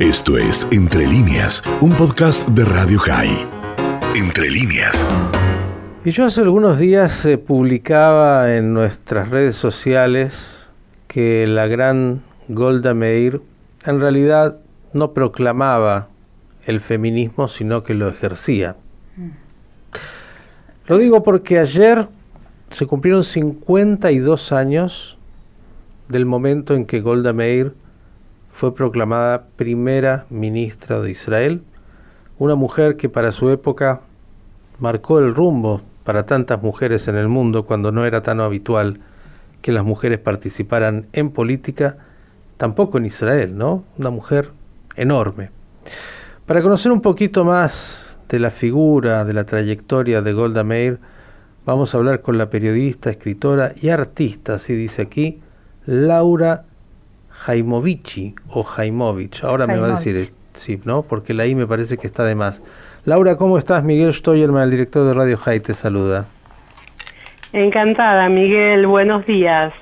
Esto es Entre líneas, un podcast de Radio High. Entre líneas. Y yo hace algunos días eh, publicaba en nuestras redes sociales que la gran Golda Meir en realidad no proclamaba el feminismo, sino que lo ejercía. Lo digo porque ayer se cumplieron 52 años del momento en que Golda Meir fue proclamada primera ministra de Israel, una mujer que para su época marcó el rumbo para tantas mujeres en el mundo cuando no era tan habitual que las mujeres participaran en política, tampoco en Israel, ¿no? Una mujer enorme. Para conocer un poquito más de la figura, de la trayectoria de Golda Meir, vamos a hablar con la periodista, escritora y artista, así dice aquí, Laura Jaimovici o Jaimovich. Ahora me va a decir, sí, ¿no? Porque la I me parece que está de más. Laura, ¿cómo estás? Miguel Stoyerman, el director de Radio Jai, te saluda. Encantada, Miguel. Buenos días.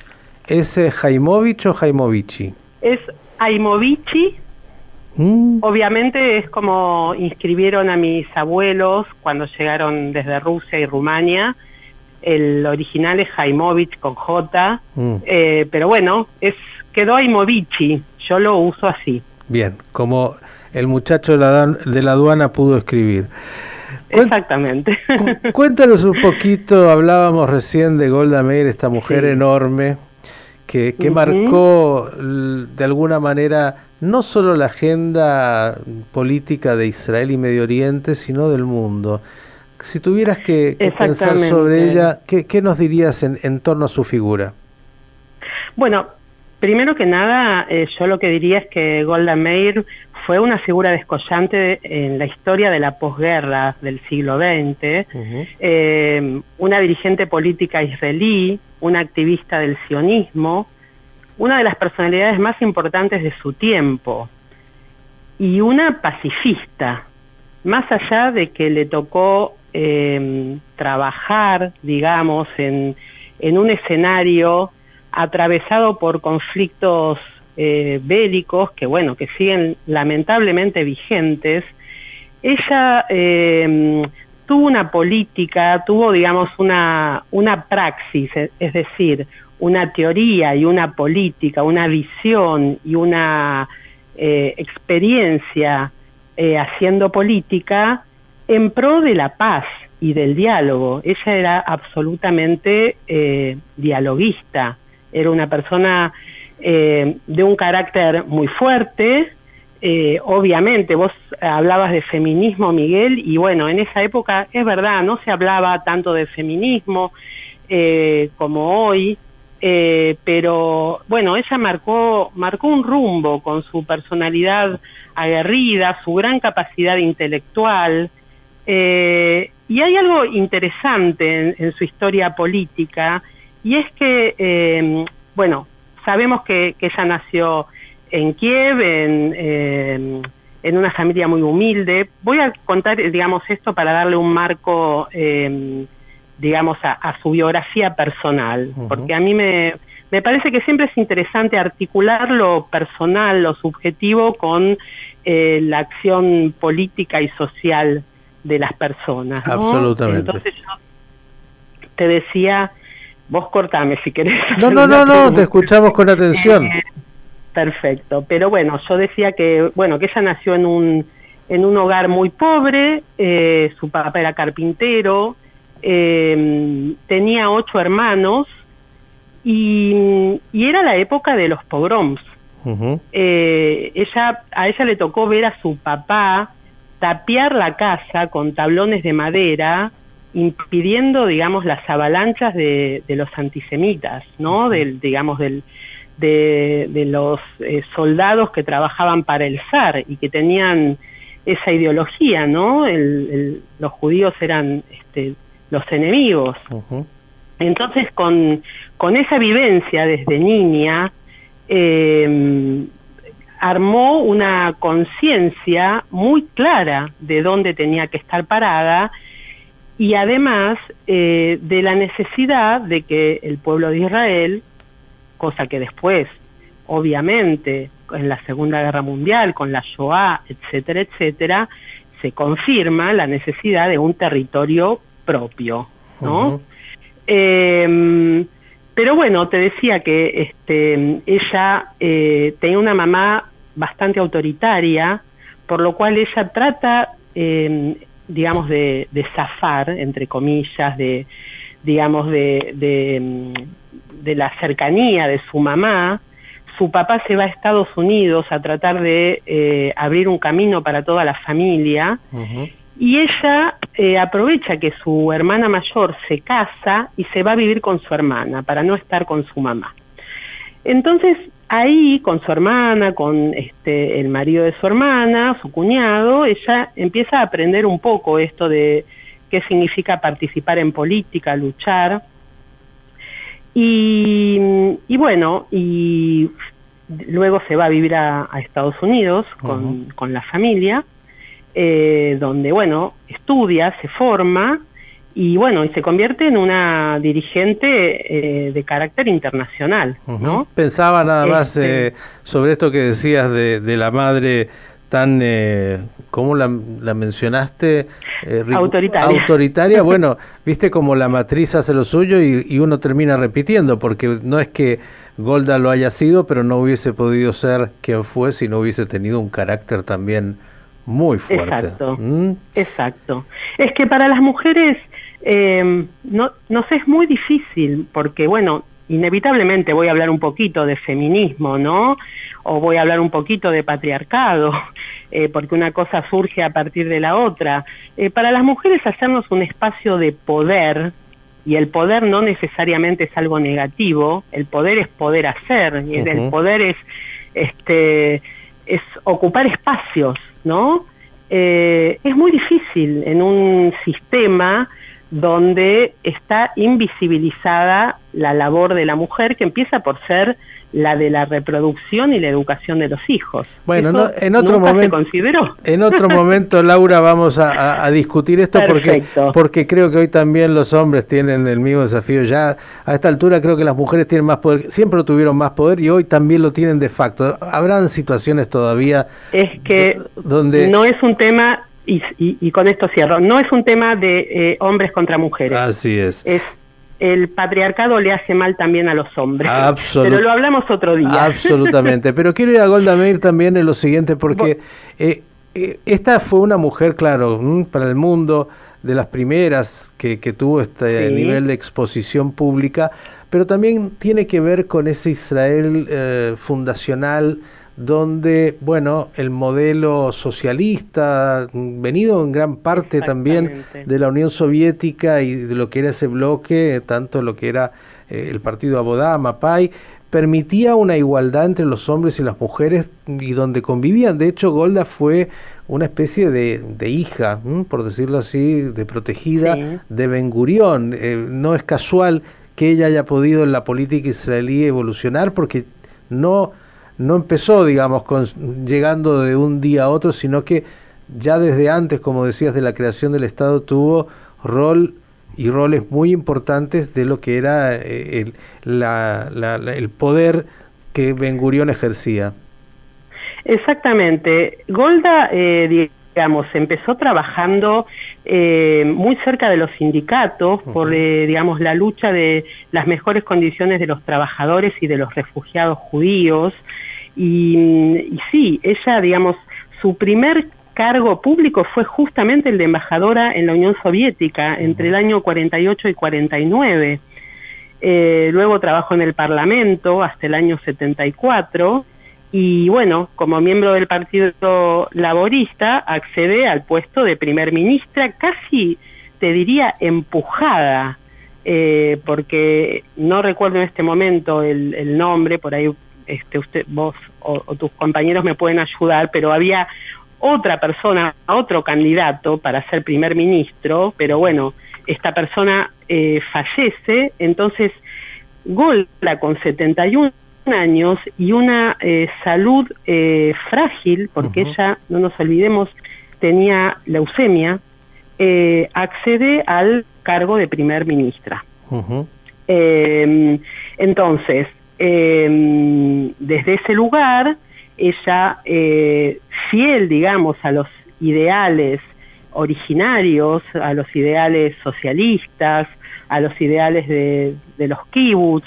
¿Es eh, Jaimovich o Jaimovici? Es Jaimovici. Mm. Obviamente es como inscribieron a mis abuelos cuando llegaron desde Rusia y Rumania. El original es Jaimovich con J, mm. eh, pero bueno, es quedó Aimovici, yo lo uso así. Bien, como el muchacho de la, de la aduana pudo escribir. Exactamente. cuéntanos un poquito, hablábamos recién de Golda Meir, esta mujer enorme que, que marcó de alguna manera no solo la agenda política de Israel y Medio Oriente, sino del mundo. Si tuvieras que, pensar sobre ella, ¿qué, qué nos dirías en, en torno a su figura? Bueno, Primero que nada, eh, yo lo que diría es que Golda Meir fue una figura descollante en la historia de la posguerra del siglo XX, eh, una dirigente política israelí, una activista del sionismo, una de las personalidades más importantes de su tiempo y una pacifista, más allá de que le tocó eh, trabajar, digamos, en, en un escenario atravesado por conflictos eh, bélicos que, bueno, que siguen lamentablemente vigentes, ella eh, tuvo una política, tuvo, digamos, una, una praxis, es decir, una teoría y una política, una visión y una eh, experiencia haciendo política en pro de la paz y del diálogo. Ella era absolutamente dialoguista era una persona eh, de un carácter muy fuerte. Eh, obviamente, vos hablabas de feminismo, Miguel, y bueno, en esa época es verdad, no se hablaba tanto de feminismo eh, como hoy, pero bueno, ella marcó, marcó un rumbo con su personalidad aguerrida, su gran capacidad intelectual, y hay algo interesante en su historia política, y es que, eh, bueno, sabemos que, ella nació en Kiev, en, en, una familia muy humilde. Voy a contar, digamos, esto para darle un marco, eh, digamos, a, su biografía personal, porque a mí me, me parece que siempre es interesante articular lo personal, lo subjetivo, con eh, la acción política y social de las personas. Absolutamente. Entonces yo te decía Vos cortame si querés. No, no, no, no, te escuchamos con atención. Eh, perfecto, pero bueno, yo decía que, bueno, que ella nació en un, en un hogar muy pobre, eh, su papá era carpintero, eh, tenía ocho hermanos y, y, era la época de los pogroms. ella, a ella le tocó ver a su papá tapiar la casa con tablones de madera impidiendo, digamos, las avalanchas de, los antisemitas, ¿no? Del, digamos, del, de, los eh, soldados que trabajaban para el zar y que tenían esa ideología, ¿no? los judíos eran este, los enemigos. Entonces, con, con esa vivencia desde niña, eh, armó una conciencia muy clara de dónde tenía que estar parada y además eh, de la necesidad de que el pueblo de Israel, cosa que después obviamente en la Segunda Guerra Mundial, con la Shoah, etcétera, etcétera, se confirma la necesidad de un territorio propio, ¿no? Em, pero bueno, te decía que este, ella eh, tenía una mamá bastante autoritaria, por lo cual ella trata, em, digamos, de, de, zafar, entre comillas, de, digamos, de, de, em, de la cercanía de su mamá, su papá se va a Estados Unidos a tratar de eh, abrir un camino para toda la familia y ella eh, aprovecha que su hermana mayor se casa y se va a vivir con su hermana para no estar con su mamá. Entonces ahí con su hermana, con este el marido de su hermana, su cuñado, ella empieza a aprender un poco esto de qué significa participar en política, luchar. Y, bueno, y luego se va a vivir a, Estados Unidos con, la familia, eh, donde, bueno, estudia, se forma y, bueno, y se convierte en una dirigente eh, de carácter internacional, ¿no? Pensaba nada más este eh, sobre esto que decías de, de la madre tan, eh, ¿cómo la, mencionaste? Eh, autoritaria. Autoritaria, bueno, viste como la matriz hace lo suyo y, uno termina repitiendo, porque no es que Golda lo haya sido, pero no hubiese podido ser quien fue si no hubiese tenido un carácter también muy fuerte. Exacto, ¿Mm? exacto. Es que para las mujeres eh, no, no sé, es muy difícil, porque bueno, inevitablemente voy a hablar un poquito de feminismo, ¿no? O voy a hablar un poquito de patriarcado, eh, porque una cosa surge a partir de la otra. Eh, para las mujeres hacernos un espacio de poder, y el poder no necesariamente es algo negativo, el poder es poder hacer, y el poder es, este, es ocupar espacios, ¿no? Eh, es muy difícil en un sistema donde está invisibilizada la labor de la mujer que empieza por ser la de la reproducción y la educación de los hijos. Bueno, en otro momento. En otro momento, Laura, vamos a, discutir esto porque porque creo que hoy también los hombres tienen el mismo desafío. Ya a esta altura creo que las mujeres tienen más poder, siempre tuvieron más poder y hoy también lo tienen de facto. Habrán situaciones todavía es que donde no es un tema y, con esto cierro, no es un tema de eh, hombres contra mujeres. Así es. Es el patriarcado le hace mal también a los hombres. Pero lo hablamos otro día. Absolutamente. Pero quiero ir a Golda Meir también en lo siguiente, porque eh, eh, esta fue una mujer, claro, para el mundo, de las primeras que, que tuvo este nivel de exposición pública, pero también tiene que ver con ese Israel fundacional donde, bueno, el modelo socialista, venido en gran parte también de la Unión Soviética y de lo que era ese bloque, tanto lo que era eh, el partido Abodá, Mapai, permitía una igualdad entre los hombres y las mujeres y donde convivían. De hecho, Golda fue una especie de, hija, por decirlo así, de protegida de Ben Gurión. Eh, no es casual que ella haya podido en la política israelí evolucionar porque no no empezó, digamos, con, llegando de un día a otro, sino que ya desde antes, como decías, de la creación del Estado, tuvo rol y roles muy importantes de lo que era eh, el, el poder que Ben Gurión ejercía. Exactamente. Golda, eh, digamos, empezó trabajando eh, muy cerca de los sindicatos por, digamos, la lucha de las mejores condiciones de los trabajadores y de los refugiados judíos. Y, sí, ella, digamos, su primer cargo público fue justamente el de embajadora en la Unión Soviética entre el año 48 y 49. Eh, luego trabajó en el Parlamento hasta el año 74 y bueno, como miembro del Partido Laborista accede al puesto de primer ministra casi, te diría, empujada, eh, porque no recuerdo en este momento el, el nombre, por ahí este, usted, vos o, tus compañeros me pueden ayudar, pero había otra persona, otro candidato para ser primer ministro, pero bueno, esta persona eh, fallece, entonces Golda con 71 años y una eh, salud eh, frágil, porque ella, no nos olvidemos, tenía leucemia, accede al cargo de primer ministra. entonces, eh, desde ese lugar ella, eh, fiel, digamos, a los ideales originarios, a los ideales socialistas, a los ideales de, los kibbutz,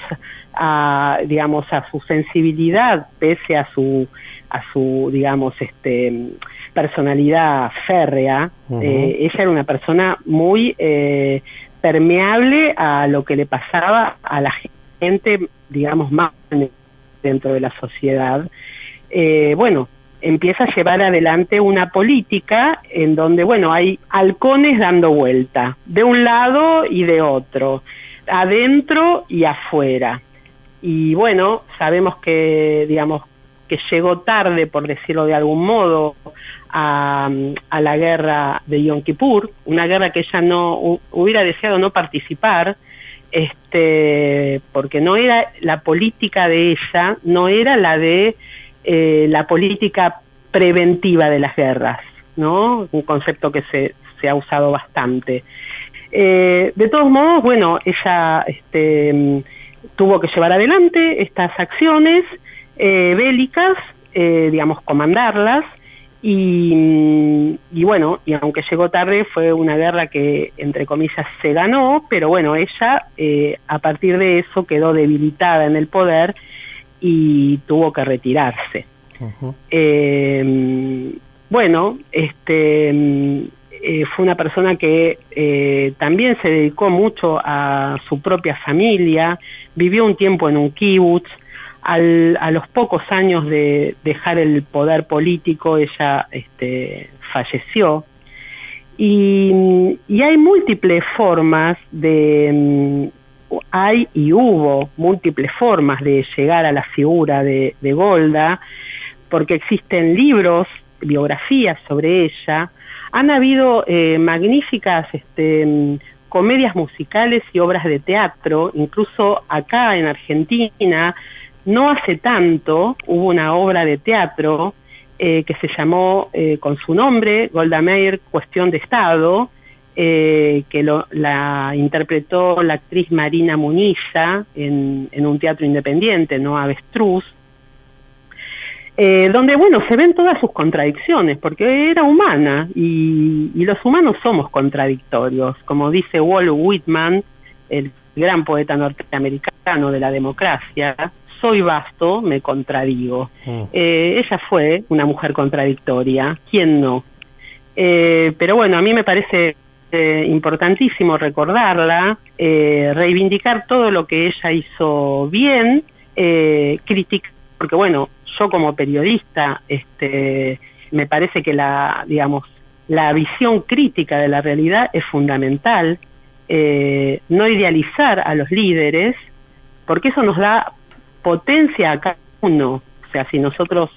a, digamos, a su sensibilidad, pese a su, a su, digamos, este, personalidad férrea. Eh, ella era una persona muy eh, permeable a lo que le pasaba a la gente, digamos, más dentro de la sociedad. Eh, bueno, empieza a llevar adelante una política en donde, bueno, hay halcones dando vuelta, de un lado y de otro, adentro y afuera. Y bueno, sabemos que, digamos, que llegó tarde, por decirlo de algún modo, a, a la guerra de Yom Kippur, una guerra que ella no hubiera deseado no participar, este, porque no era la política de ella, no era la de eh, la política preventiva de las guerras, ¿no? Un concepto que se, se ha usado bastante. Eh, de todos modos, bueno, ella este, tuvo que llevar adelante estas acciones eh, bélicas, digamos, comandarlas, y, y, bueno, y aunque llegó tarde, fue una guerra que, entre comillas, se ganó, pero bueno, ella a partir de eso quedó debilitada en el poder y tuvo que retirarse. Eh, bueno, este eh, fue una persona que eh, también se dedicó mucho a su propia familia, vivió un tiempo en un kibutz, al, a los pocos años de dejar el poder político ella este, falleció. Y, y hay múltiples formas de, hay y hubo múltiples formas de llegar a la figura de, Golda, porque existen libros, biografías sobre ella, han habido eh, magníficas este, comedias musicales y obras de teatro, incluso acá en Argentina, no hace tanto hubo una obra de teatro eh, que se llamó eh, con su nombre, Golda Meir, Cuestión de Estado, eh, que lo, la interpretó la actriz Marina Muniza en, en un teatro independiente, no Avestruz, eh, donde, bueno, se ven todas sus contradicciones, porque era humana y, y, los humanos somos contradictorios, como dice Walt Whitman, el gran poeta norteamericano de la democracia, soy vasto, me contradigo. Mm. Eh, ella fue una mujer contradictoria, ¿quién no? Eh, pero bueno, a mí me parece eh, importantísimo recordarla, eh, reivindicar todo lo que ella hizo bien, eh, criticar, porque bueno, yo como periodista, este, me parece que la, digamos, la visión crítica de la realidad es fundamental, eh, no idealizar a los líderes, porque eso nos da potencia a cada uno. O sea, si nosotros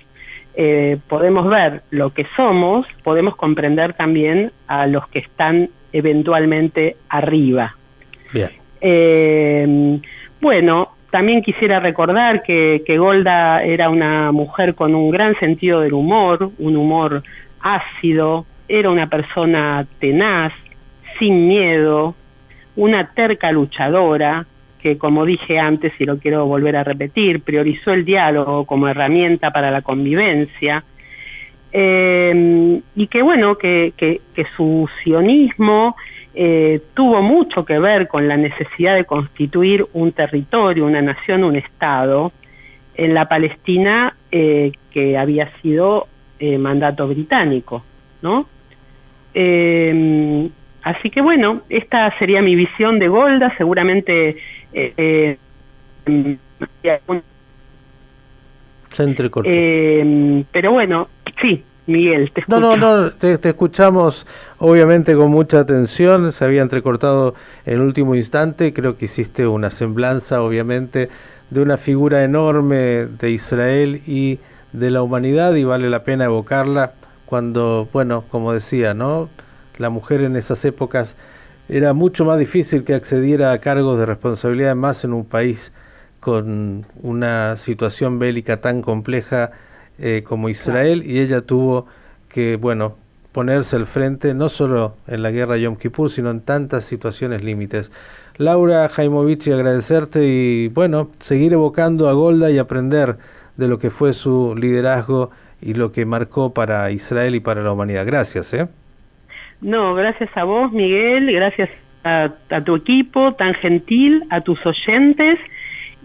eh, podemos ver lo que somos, podemos comprender también a los que están eventualmente arriba. Bien. Eh, bueno, también quisiera recordar que, que, Golda era una mujer con un gran sentido del humor, un humor ácido, era una persona tenaz, sin miedo, una terca luchadora, que como dije antes y lo quiero volver a repetir, priorizó el diálogo como herramienta para la convivencia, eh, y que bueno, que, que, que su sionismo eh, tuvo mucho que ver con la necesidad de constituir un territorio, una nación, un Estado en la Palestina eh, que había sido eh, mandato británico, ¿no? Eh, así que bueno, esta sería mi visión de Golda, seguramente eh, se entrecortó. Eh, pero bueno, sí, Miguel, te escucho. No, no, no, te, te, escuchamos obviamente con mucha atención, se había entrecortado en el último instante, creo que hiciste una semblanza obviamente de una figura enorme de Israel y de la humanidad y vale la pena evocarla cuando, bueno, como decía, ¿no? La mujer en esas épocas era mucho más difícil que accediera a cargos de responsabilidad más en un país con una situación bélica tan compleja eh, como Israel y ella tuvo que, bueno, ponerse al frente no solo en la guerra Yom Kippur, sino en tantas situaciones límites. Laura Jaimovich, agradecerte y, bueno, seguir evocando a Golda y aprender de lo que fue su liderazgo y lo que marcó para Israel y para la humanidad. Gracias. ¿eh? No, gracias a vos, Miguel, gracias a, tu equipo tan gentil, a tus oyentes.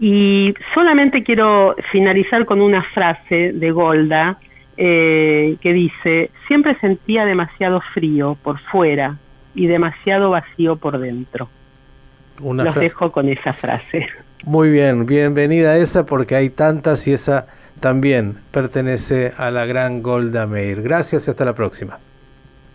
Y solamente quiero finalizar con una frase de Golda eh, que dice, siempre sentía demasiado frío por fuera y demasiado vacío por dentro. Una Los dejo con esa frase. Muy bien, bienvenida a esa porque hay tantas y esa también pertenece a la gran Golda Meir. Gracias y hasta la próxima.